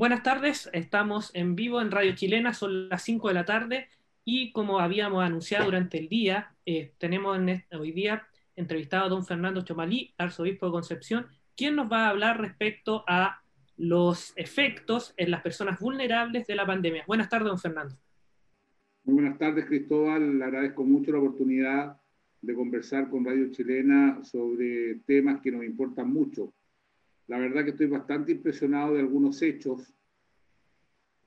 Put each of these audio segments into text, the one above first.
Buenas tardes, estamos en vivo en Radio Chilena, son las 5 de la tarde y como habíamos anunciado durante el día, eh, tenemos hoy día entrevistado a don Fernando Chomalí, arzobispo de Concepción, quien nos va a hablar respecto a los efectos en las personas vulnerables de la pandemia. Buenas tardes, don Fernando. Muy buenas tardes, Cristóbal. Le agradezco mucho la oportunidad de conversar con Radio Chilena sobre temas que nos importan mucho la verdad que estoy bastante impresionado de algunos hechos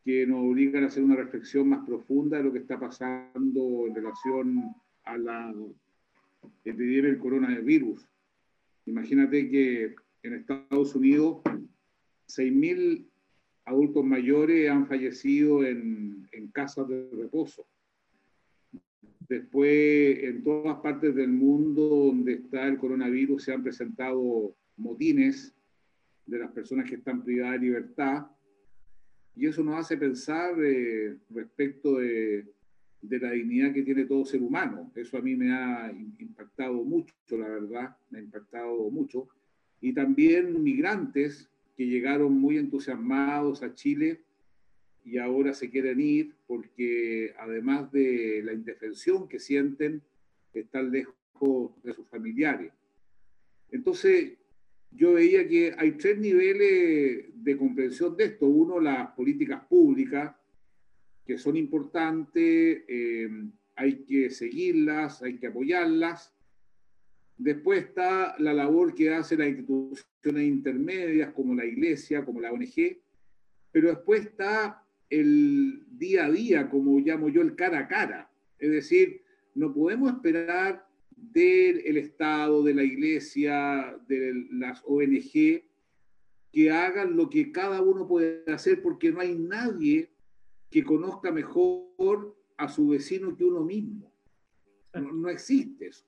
que nos obligan a hacer una reflexión más profunda de lo que está pasando en relación a la epidemia del coronavirus. Imagínate que en Estados Unidos 6.000 adultos mayores han fallecido en, en casas de reposo. Después, en todas partes del mundo donde está el coronavirus se han presentado motines de las personas que están privadas de libertad. Y eso nos hace pensar eh, respecto de, de, la dignidad que tiene todo ser humano. Eso a mí me ha impactado mucho, la verdad, me ha impactado mucho. Y también migrantes que llegaron muy entusiasmados a Chile y ahora se quieren ir porque además de la indefensión que sienten, están lejos de sus familiares. Entonces, yo veía que hay tres niveles de comprensión de esto. Uno, las políticas públicas, que son importantes, eh, hay que seguirlas, hay que apoyarlas. Después está la labor que hacen las instituciones intermedias, como la iglesia, como la ONG. Pero después está el día a día, como llamo yo, el cara a cara. Es decir, no podemos esperar del Estado, de la Iglesia, de las ONG, que hagan lo que cada uno puede hacer, porque no hay nadie que conozca mejor a su vecino que uno mismo. No, existe eso.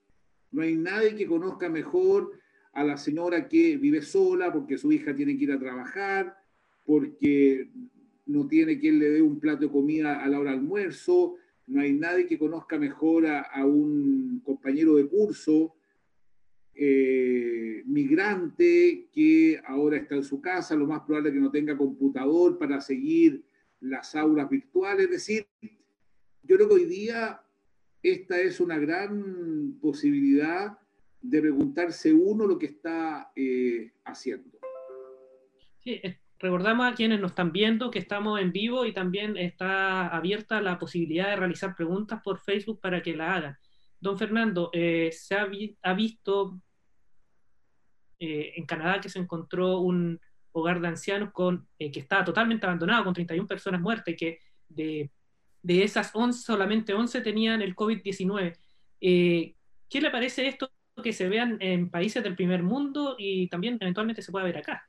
No hay nadie que conozca mejor a la señora que vive sola porque su hija tiene que ir a trabajar, porque no tiene quien le dé un plato de comida a la hora del almuerzo, no hay nadie que conozca mejor a, un compañero de curso eh, migrante que ahora está en su casa, lo más probable es que no tenga computador para seguir las aulas virtuales. Es decir, yo creo que hoy día esta es una gran posibilidad de preguntarse uno lo que está eh, haciendo. Sí, Recordamos a quienes nos están viendo que estamos en vivo y también está abierta la posibilidad de realizar preguntas por Facebook para que la hagan. Don Fernando, eh, se ha, visto eh, en Canadá que se encontró un hogar de ancianos con, eh, que estaba totalmente abandonado, con 31 personas muertas y que de, de esas 11, solamente 11 tenían el COVID-19. ¿Qué le parece esto que se vean en países del primer mundo y también eventualmente se pueda ver acá?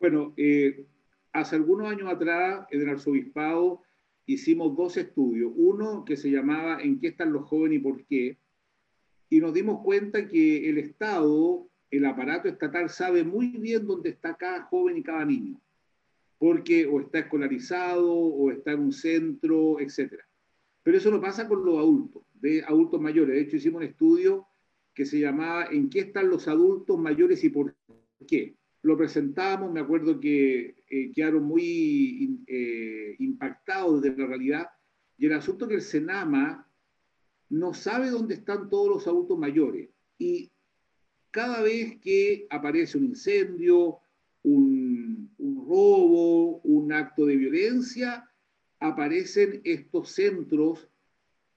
Bueno, eh, hace algunos años atrás en el arzobispado hicimos dos estudios. Uno que se llamaba ¿En qué están los jóvenes y por qué? Y nos dimos cuenta que el Estado, el aparato estatal, sabe muy bien dónde está cada joven y cada niño. Porque o está escolarizado o está en un centro, etc. Pero eso no pasa con los adultos, de adultos mayores. De hecho, hicimos un estudio que se llamaba ¿En qué están los adultos mayores y por qué? Lo presentamos, me acuerdo que eh, quedaron muy eh, impactados de la realidad, y el asunto que el Senama no sabe dónde están todos los adultos mayores, y cada vez que aparece un incendio, un, robo, un acto de violencia, aparecen estos centros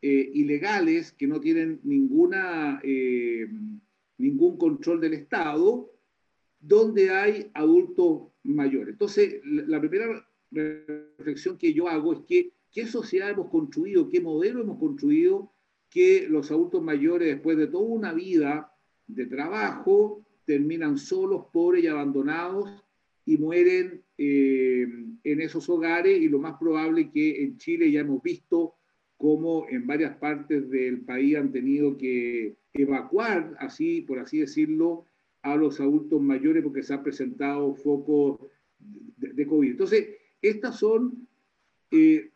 eh, ilegales que no tienen ninguna, ningún control del Estado, donde hay adultos mayores. Entonces, la primera reflexión que yo hago es que qué sociedad hemos construido, qué modelo hemos construido que los adultos mayores, después de toda una vida de trabajo, terminan solos, pobres y abandonados y mueren eh, en esos hogares y lo más probable que en Chile ya hemos visto cómo en varias partes del país han tenido que evacuar, así por así decirlo, a los adultos mayores porque se ha presentado foco de, COVID. Entonces, estas son eh,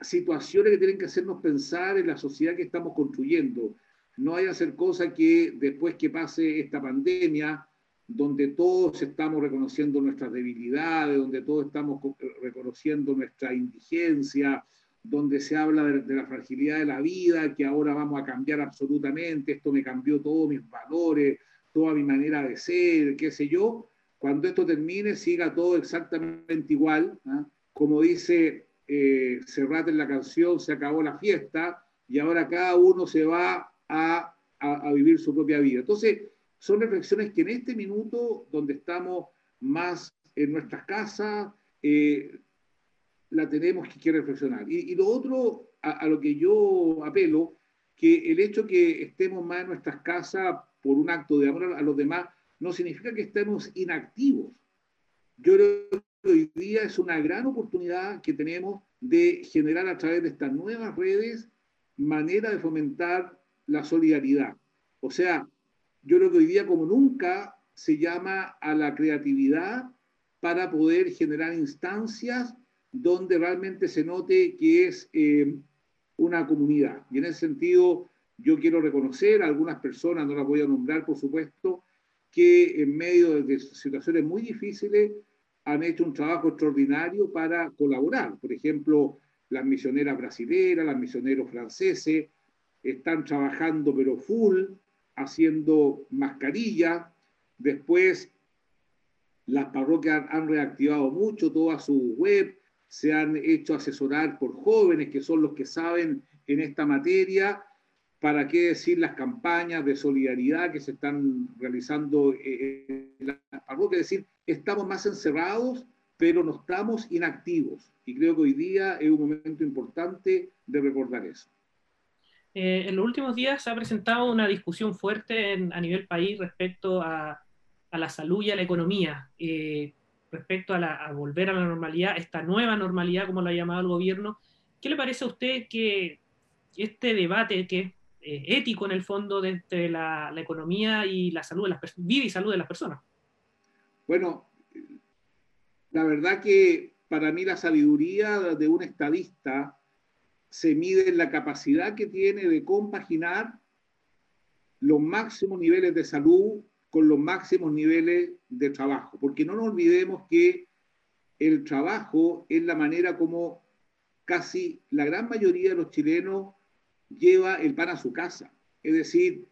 situaciones que tienen que hacernos pensar en la sociedad que estamos construyendo. No hay hacer cosas que después que pase esta pandemia donde todos estamos reconociendo nuestras debilidades, donde todos estamos reconociendo nuestra indigencia, donde se habla de, la fragilidad de la vida, que ahora vamos a cambiar absolutamente, esto me cambió todos mis valores, toda mi manera de ser, qué sé yo, cuando esto termine siga todo exactamente igual, ¿ah? como dice eh, en la canción, se acabó la fiesta y ahora cada uno se va a, a, vivir su propia vida. Entonces, son reflexiones que en este minuto, donde estamos más en nuestras casas, eh, la tenemos que, reflexionar. Y, lo otro, a, lo que yo apelo, que el hecho que estemos más en nuestras casas por un acto de amor a los demás, no significa que estemos inactivos. Yo creo que hoy día es una gran oportunidad que tenemos de generar a través de estas nuevas redes manera de fomentar la solidaridad. O sea, yo creo que hoy día como nunca se llama a la creatividad para poder generar instancias donde realmente se note que es eh, una comunidad. Y en ese sentido, yo quiero reconocer a algunas personas, no las voy a nombrar por supuesto, que en medio de situaciones muy difíciles han hecho un trabajo extraordinario para colaborar. Por ejemplo, las misioneras brasileras, los misioneros franceses, están trabajando pero full, haciendo mascarillas. Después, las parroquias han reactivado mucho toda su web, se han hecho asesorar por jóvenes que son los que saben en esta materia. ¿Para qué decir las campañas de solidaridad que se están realizando en las parroquias? Es decir, estamos más encerrados, pero no estamos inactivos. Y creo que hoy día es un momento importante de recordar eso. Eh, en los últimos días se ha presentado una discusión fuerte a nivel país respecto a, la salud y a la economía. Eh, respecto a, volver a la normalidad, esta nueva normalidad, como lo ha llamado el gobierno. ¿Qué le parece a usted que este debate, que eh, ético en el fondo entre la, economía y la salud de las vida y salud de las personas? Bueno, la verdad que para mí la sabiduría de un estadista se mide en la capacidad que tiene de compaginar los máximos niveles de salud con los máximos niveles de trabajo, porque no nos olvidemos que el trabajo es la manera como casi la gran mayoría de los chilenos lleva el pan a su casa. Es decir,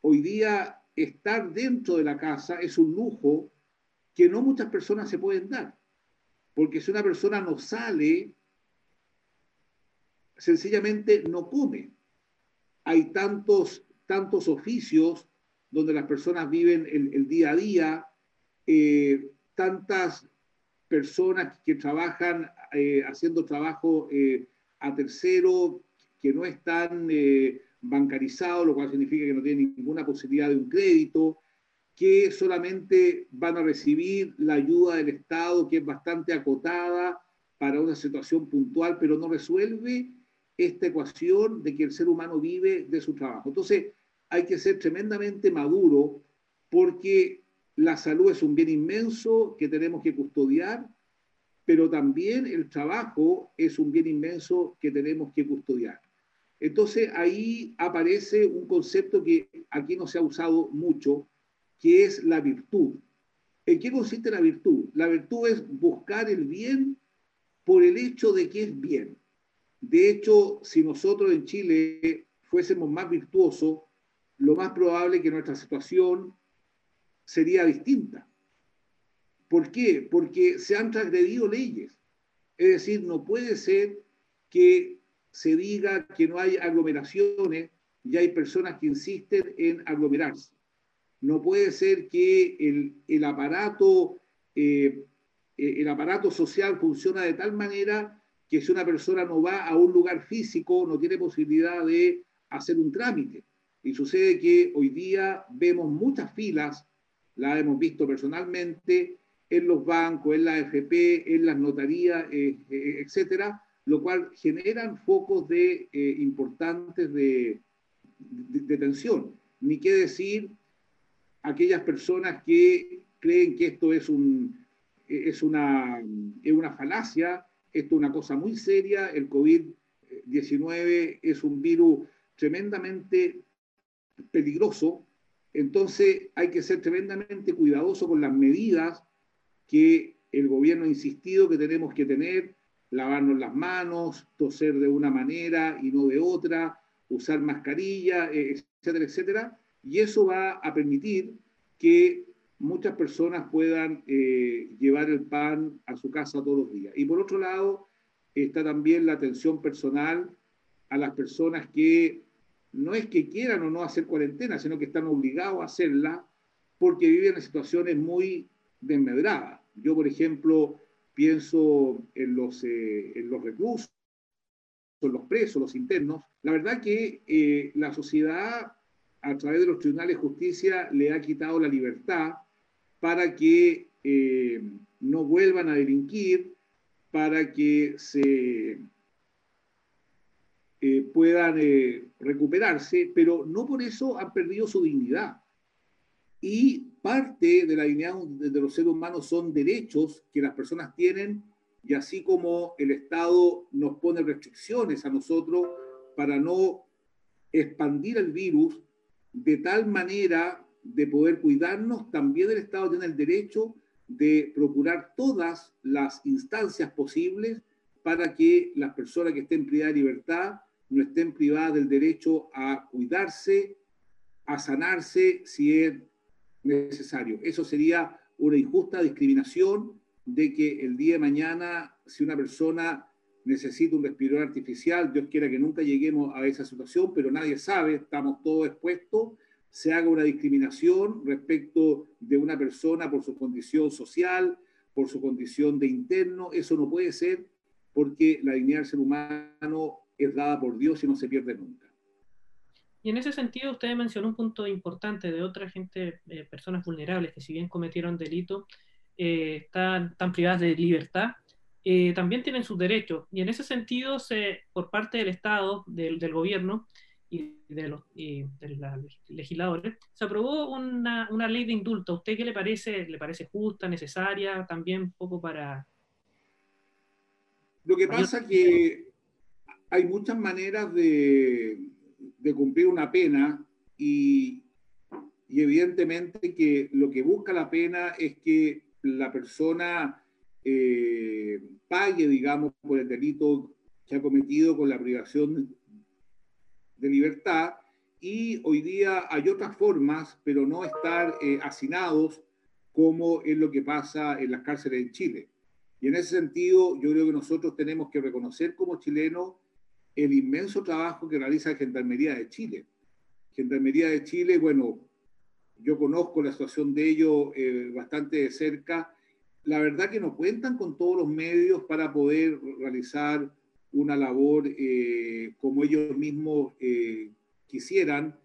hoy día estar dentro de la casa es un lujo que no muchas personas se pueden dar, porque si una persona no sale, sencillamente no come. Hay tantos, tantos oficios donde las personas viven el, día a día, eh, tantas personas que trabajan eh, haciendo trabajo eh, a tercero, que no están bancarizados, lo cual significa que no tienen ninguna posibilidad de un crédito, que solamente van a recibir la ayuda del Estado, que es bastante acotada para una situación puntual, pero no resuelve esta ecuación de que el ser humano vive de su trabajo. Entonces, hay que ser tremendamente maduro porque la salud es un bien inmenso que tenemos que custodiar, pero también el trabajo es un bien inmenso que tenemos que custodiar. Entonces ahí aparece un concepto que aquí no se ha usado mucho, que es la virtud. ¿En qué consiste la virtud? La virtud es buscar el bien por el hecho de que es bien. De hecho, si nosotros en Chile fuésemos más virtuosos, lo más probable que nuestra situación sería distinta. ¿Por qué? Porque se han transgredido leyes. Es decir, no puede ser que se diga que no hay aglomeraciones y hay personas que insisten en aglomerarse. No puede ser que el, aparato, eh, el aparato social funciona de tal manera que si una persona no va a un lugar físico, no tiene posibilidad de hacer un trámite. Y sucede que hoy día vemos muchas filas, la hemos visto personalmente, en los bancos, en la AFP, en las notarías, eh, eh, etcétera, lo cual generan focos de, eh, importantes de, de, tensión. Ni qué decir aquellas personas que creen que esto es, un, es, una, es una falacia, esto es una cosa muy seria, el COVID-19 es un virus tremendamente peligroso Entonces hay que ser tremendamente cuidadoso con las medidas que el gobierno ha insistido que tenemos que tener, lavarnos las manos, toser de una manera y no de otra, usar mascarilla, eh, etcétera, etcétera. Y eso va a permitir que muchas personas puedan eh, llevar el pan a su casa todos los días. Y por otro lado, está también la atención personal a las personas que no es que quieran o no hacer cuarentena, sino que están obligados a hacerla porque viven en situaciones muy desmedradas. Yo, por ejemplo, pienso en los, eh, en los reclusos, los presos, los internos. La verdad que eh, la sociedad, a través de los tribunales de justicia, le ha quitado la libertad para que eh, no vuelvan a delinquir, para que se eh, puedan recuperarse, pero no por eso han perdido su dignidad. Y parte de la dignidad de los seres humanos son derechos que las personas tienen y así como el Estado nos pone restricciones a nosotros para no expandir el virus de tal manera de poder cuidarnos, también el Estado tiene el derecho de procurar todas las instancias posibles para que las personas que estén privadas de libertad no estén privadas del derecho a cuidarse, a sanarse si es necesario. Eso sería una injusta discriminación de que el día de mañana, si una persona necesita un respirador artificial, Dios quiera que nunca lleguemos a esa situación, pero nadie sabe, estamos todos expuestos, se haga una discriminación respecto de una persona por su condición social, por su condición de interno. Eso no puede ser porque la dignidad del ser humano es dada por Dios y no se pierde nunca. Y en ese sentido, usted mencionó un punto importante de otra gente, eh, personas vulnerables que si bien cometieron delito, eh, están, están, privadas de libertad, eh, también tienen sus derechos. Y en ese sentido, se, por parte del Estado, del, del gobierno, y de los, legisladores, se aprobó una, una, ley de indulto. ¿A usted qué le parece? ¿Le parece justa, necesaria, también un poco para... Lo que pasa es que hay muchas maneras de, de cumplir una pena y, y, evidentemente que lo que busca la pena es que la persona eh, pague, digamos, por el delito que ha cometido con la privación de libertad y hoy día hay otras formas, pero no estar eh, hacinados como es lo que pasa en las cárceles en Chile. Y en ese sentido, yo creo que nosotros tenemos que reconocer como chilenos el inmenso trabajo que realiza Gendarmería de Chile. Gendarmería de Chile, bueno, yo conozco la situación de ellos eh, bastante de cerca. La verdad que no cuentan con todos los medios para poder realizar una labor eh, como ellos mismos eh, quisieran,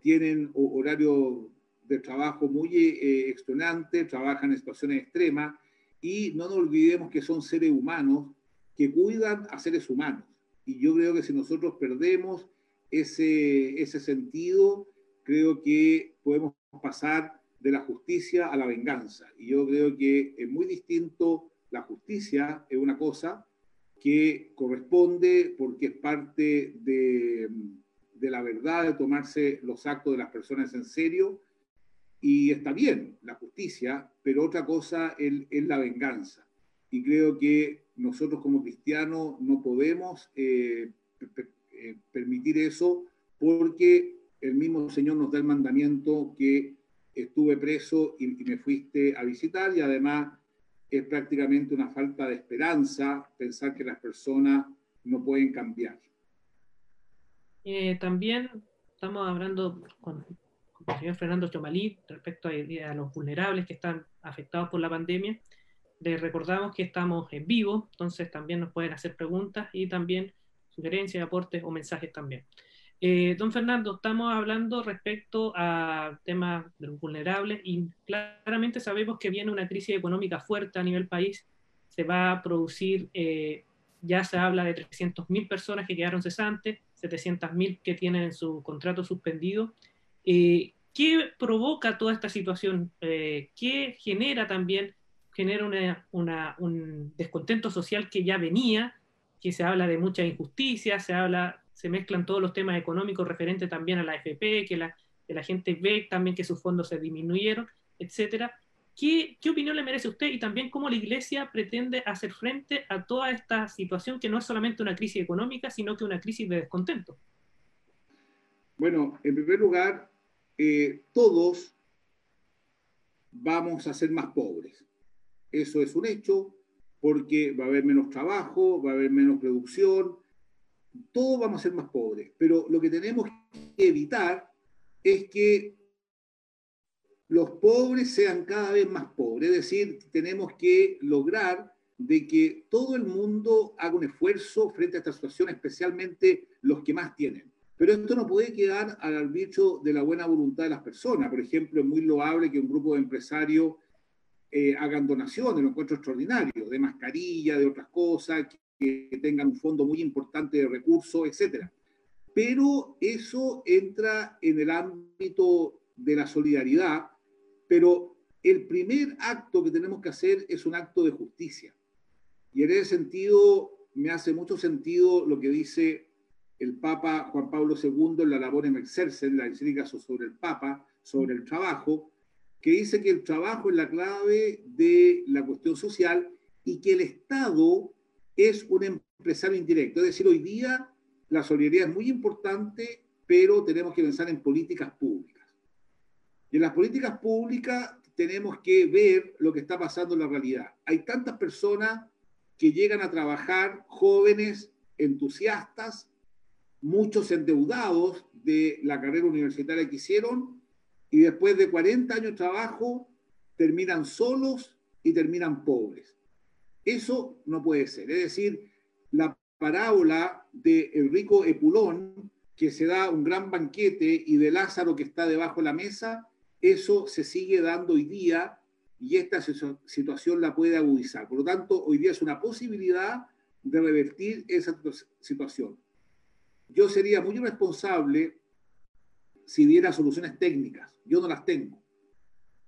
tienen horarios de trabajo muy extenuantes, trabajan en situaciones extremas y no nos olvidemos que son seres humanos que cuidan a seres humanos. Y yo creo que si nosotros perdemos ese, ese sentido, creo que podemos pasar de la justicia a la venganza. Y yo creo que es muy distinto la justicia, es una cosa, que corresponde porque es parte de, de, la verdad, de tomarse los actos de las personas en serio. Y está bien la justicia, pero otra cosa es, es la venganza. Y creo que nosotros como cristianos no podemos eh, eh, permitir eso porque el mismo Señor nos da el mandamiento que estuve preso y, me fuiste a visitar y además es prácticamente una falta de esperanza pensar que las personas no pueden cambiar. Eh, también estamos hablando con, el señor Fernando Chomalí respecto a, los vulnerables que están afectados por la pandemia. Les recordamos que estamos en vivo, entonces también nos pueden hacer preguntas y también sugerencias, aportes o mensajes también. Eh, don Fernando, estamos hablando respecto a temas de vulnerables y claramente sabemos que viene una crisis económica fuerte a nivel país. Se va a producir, eh, ya se habla de 300.000 personas que quedaron cesantes, 700.000 que tienen su contrato suspendido. Eh, ¿Qué provoca toda esta situación? ¿Qué genera también? Genera un descontento social que ya venía, que se habla de mucha injusticia, se habla se mezclan todos los temas económicos referentes también a la FP, que la, que la gente ve también que sus fondos se disminuyeron, etcétera. ¿Qué, ¿Qué, opinión le merece a usted y también cómo la Iglesia pretende hacer frente a toda esta situación que no es solamente una crisis económica, sino que una crisis de descontento? Bueno, en primer lugar, eh, todos vamos a ser más pobres. Eso es un hecho, porque va a haber menos trabajo, va a haber menos producción, todos vamos a ser más pobres. Pero lo que tenemos que evitar es que los pobres sean cada vez más pobres. Es decir, tenemos que lograr de que todo el mundo haga un esfuerzo frente a esta situación, especialmente los que más tienen. Pero esto no puede quedar al arbitrio de la buena voluntad de las personas. Por ejemplo, es muy loable que un grupo de empresarios eh, hagan donaciones, lo encuentro extraordinario, de mascarilla, de otras cosas, que, que tengan un fondo muy importante de recursos, etc. Pero eso entra en el ámbito de la solidaridad pero el primer acto que tenemos que hacer es un acto de justicia. Y en ese sentido, me hace mucho sentido lo que dice el Papa Juan Pablo II en la labor en en la encíclica sobre el Papa, sobre el trabajo, que dice que el trabajo es la clave de la cuestión social y que el Estado es un empresario indirecto. Es decir, hoy día la solidaridad es muy importante, pero tenemos que pensar en políticas públicas. Y en las políticas públicas tenemos que ver lo que está pasando en la realidad. Hay tantas personas que llegan a trabajar, jóvenes, entusiastas, muchos endeudados de la carrera universitaria que hicieron, y después de 40 años de trabajo terminan solos y terminan pobres. Eso no puede ser. Es decir, la parábola de el rico Epulón, que se da un gran banquete, y de Lázaro que está debajo de la mesa, eso se sigue dando hoy día y esta situación la puede agudizar. Por lo tanto, hoy día es una posibilidad de revertir esa situación. Yo sería muy irresponsable si diera soluciones técnicas. Yo no las tengo.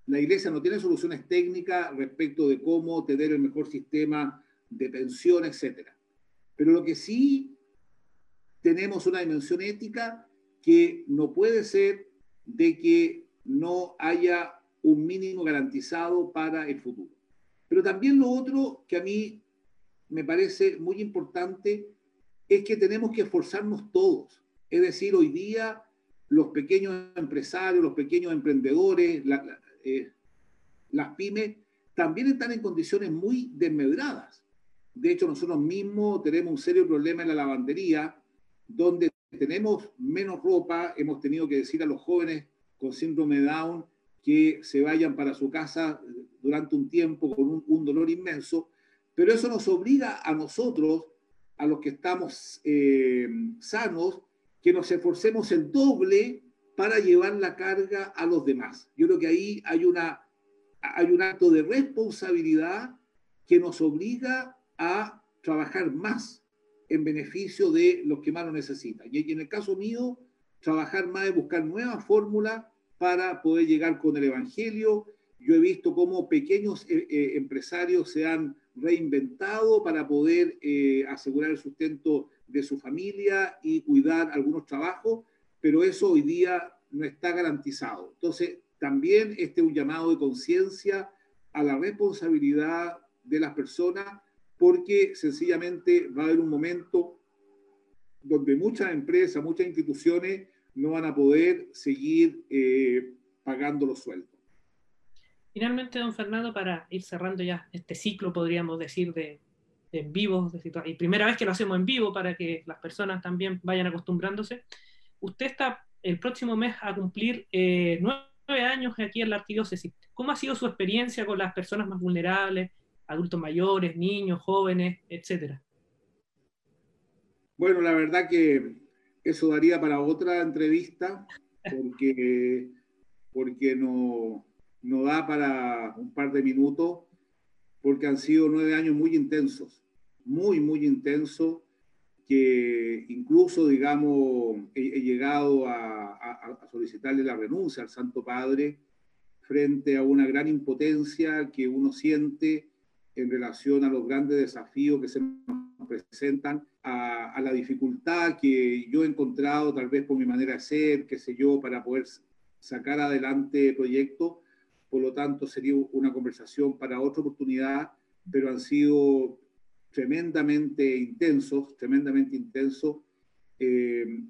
La iglesia no tiene soluciones técnicas respecto de cómo tener el mejor sistema de pensión, etc. Pero lo que sí tenemos una dimensión ética que no puede ser de que no haya un mínimo garantizado para el futuro. Pero también lo otro que a mí me parece muy importante es que tenemos que esforzarnos todos. Es decir, hoy día los pequeños empresarios, los pequeños emprendedores, eh, las pymes, también están en condiciones muy desmedradas. De hecho, nosotros mismos tenemos un serio problema en la lavandería, donde tenemos menos ropa, hemos tenido que decir a los jóvenes, con síndrome Down que se vayan para su casa durante un tiempo con un, dolor inmenso, pero eso nos obliga a nosotros, a los que estamos eh, sanos, que nos esforcemos el doble para llevar la carga a los demás. Yo creo que ahí hay, una, hay un acto de responsabilidad que nos obliga a trabajar más en beneficio de los que más lo necesitan. Y en el caso mío, trabajar más y buscar nuevas fórmulas para poder llegar con el Evangelio. Yo he visto cómo pequeños eh, eh, empresarios se han reinventado para poder eh, asegurar el sustento de su familia y cuidar algunos trabajos, pero eso hoy día no está garantizado. Entonces, también este es un llamado de conciencia a la responsabilidad de las personas, porque sencillamente va a haber un momento donde muchas empresas, muchas instituciones no van a poder seguir eh, pagando los sueldos. Finalmente, don Fernando, para ir cerrando ya este ciclo, podríamos decir, de, en vivo, de y primera vez que lo hacemos en vivo para que las personas también vayan acostumbrándose, usted está el próximo mes a cumplir eh, nueve años aquí en la arquidiócesis. ¿Cómo ha sido su experiencia con las personas más vulnerables, adultos mayores, niños, jóvenes, etcétera? Bueno, la verdad que eso daría para otra entrevista, porque, porque no, no da para un par de minutos, porque han sido nueve años muy intensos, muy, muy intensos, que incluso, digamos, he, llegado a, a, solicitarle la renuncia al Santo Padre frente a una gran impotencia que uno siente en relación a los grandes desafíos que se nos presentan a, la dificultad que yo he encontrado, tal vez por mi manera de ser, qué sé yo, para poder sacar adelante proyectos. Por lo tanto, sería una conversación para otra oportunidad, pero han sido tremendamente intensos, tremendamente intensos. Eh,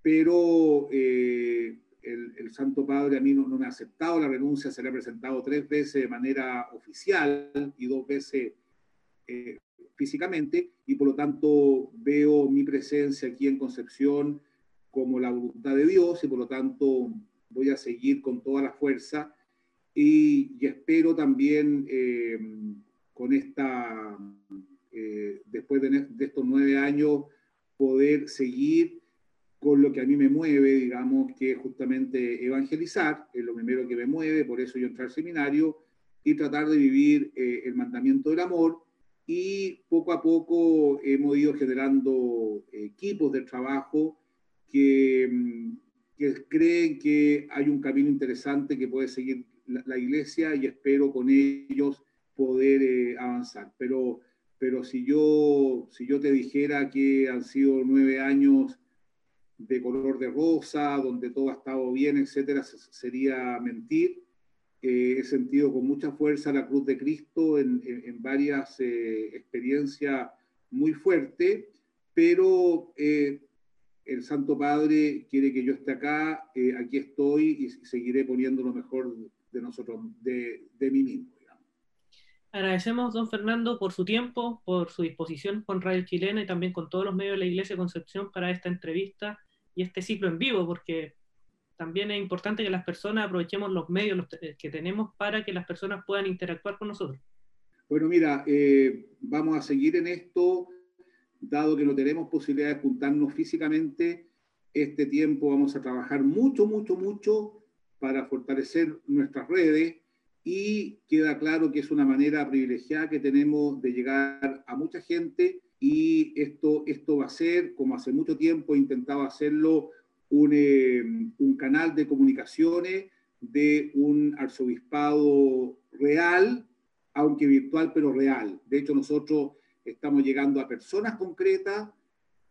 pero eh, el, Santo Padre a mí no, me ha aceptado la renuncia, se le ha presentado tres veces de manera oficial y dos veces eh, físicamente, y por lo tanto veo mi presencia aquí en Concepción como la voluntad de Dios y por lo tanto voy a seguir con toda la fuerza y, espero también con esta, eh, después de, de estos nueve años, poder seguir con lo que a mí me mueve, digamos, que es justamente evangelizar, es lo primero que me mueve, por eso yo entré al seminario, y tratar de vivir eh, el mandamiento del amor. Y poco a poco hemos ido generando equipos de trabajo que, mm, que, creen que hay un camino interesante que puede seguir la, iglesia y espero con ellos poder eh, avanzar. Pero, pero si, yo, si yo te dijera que han sido nueve años de color de rosa, donde todo ha estado bien, etcétera, sería mentir. Eh, he sentido con mucha fuerza la cruz de Cristo en, varias eh, experiencias muy fuertes, pero eh, el Santo Padre quiere que yo esté acá, aquí estoy y seguiré poniendo lo mejor de nosotros, de, de mí mismo. Agradecemos, don Fernando, por su tiempo, por su disposición con Radio Chilena y también con todos los medios de la Iglesia de Concepción para esta entrevista y este ciclo en vivo, porque también es importante que las personas aprovechemos los medios que tenemos para que las personas puedan interactuar con nosotros. Bueno, mira, eh, vamos a seguir en esto, dado que no tenemos posibilidad de juntarnos físicamente, este tiempo vamos a trabajar mucho, mucho, mucho para fortalecer nuestras redes y queda claro que es una manera privilegiada que tenemos de llegar a mucha gente y esto, esto va a ser, como hace mucho tiempo he intentado hacerlo, un, eh, un canal de comunicaciones de un arzobispado real, aunque virtual, pero real. De hecho, nosotros estamos llegando a personas concretas,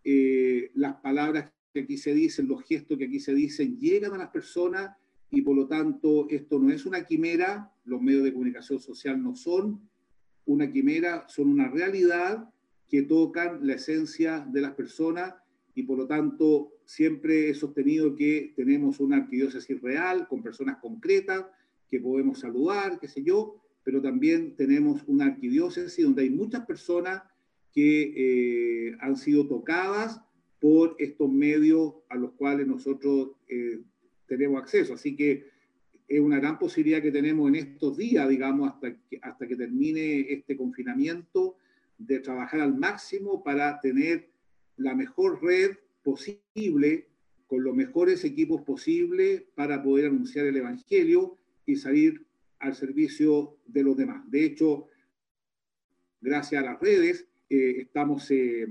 eh, las palabras que aquí se dicen, los gestos que aquí se dicen, llegan a las personas y por lo tanto esto no es una quimera, los medios de comunicación social no son una quimera, son una realidad que tocan la esencia de las personas y por lo tanto siempre he sostenido que tenemos una arquidiócesis real con personas concretas que podemos saludar, qué sé yo, pero también tenemos una arquidiócesis donde hay muchas personas que eh, han sido tocadas por estos medios a los cuales nosotros eh, tenemos acceso. Así que es una gran posibilidad que tenemos en estos días, digamos, hasta que, hasta que termine este confinamiento, de trabajar al máximo para tener la mejor red posible, con los mejores equipos posibles para poder anunciar el Evangelio y salir al servicio de los demás. De hecho, gracias a las redes, eh, estamos, eh,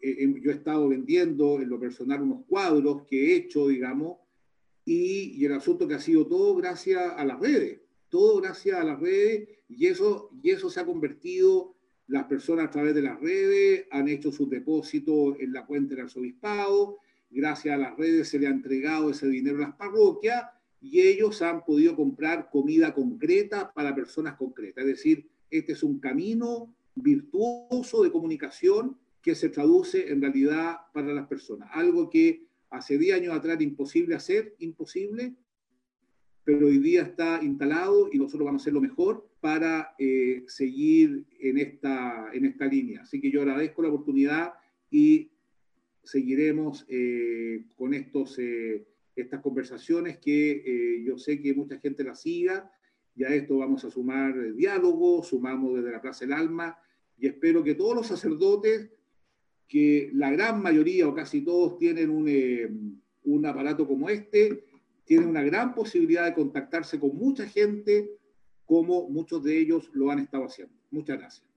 eh, yo he estado vendiendo en lo personal unos cuadros que he hecho, digamos, y, y, el asunto que ha sido todo gracias a las redes, todo gracias a las redes, y eso, y eso se ha convertido las personas a través de las redes han hecho sus depósitos en la cuenta del arzobispado. Gracias a las redes se le ha entregado ese dinero a las parroquias y ellos han podido comprar comida concreta para personas concretas. Es decir, este es un camino virtuoso de comunicación que se traduce en realidad para las personas. Algo que hace 10 años atrás imposible hacer, imposible, pero hoy día está instalado y nosotros vamos a hacer lo mejor para eh, seguir en esta, en esta línea. Así que yo agradezco la oportunidad y seguiremos eh, con estos, eh, estas conversaciones que yo sé que mucha gente las siga. Y a esto vamos a sumar diálogo, sumamos desde la Plaza del Alma y espero que todos los sacerdotes, que la gran mayoría o casi todos tienen un, un aparato como este, tienen una gran posibilidad de contactarse con mucha gente, como muchos de ellos lo han estado haciendo. Muchas gracias.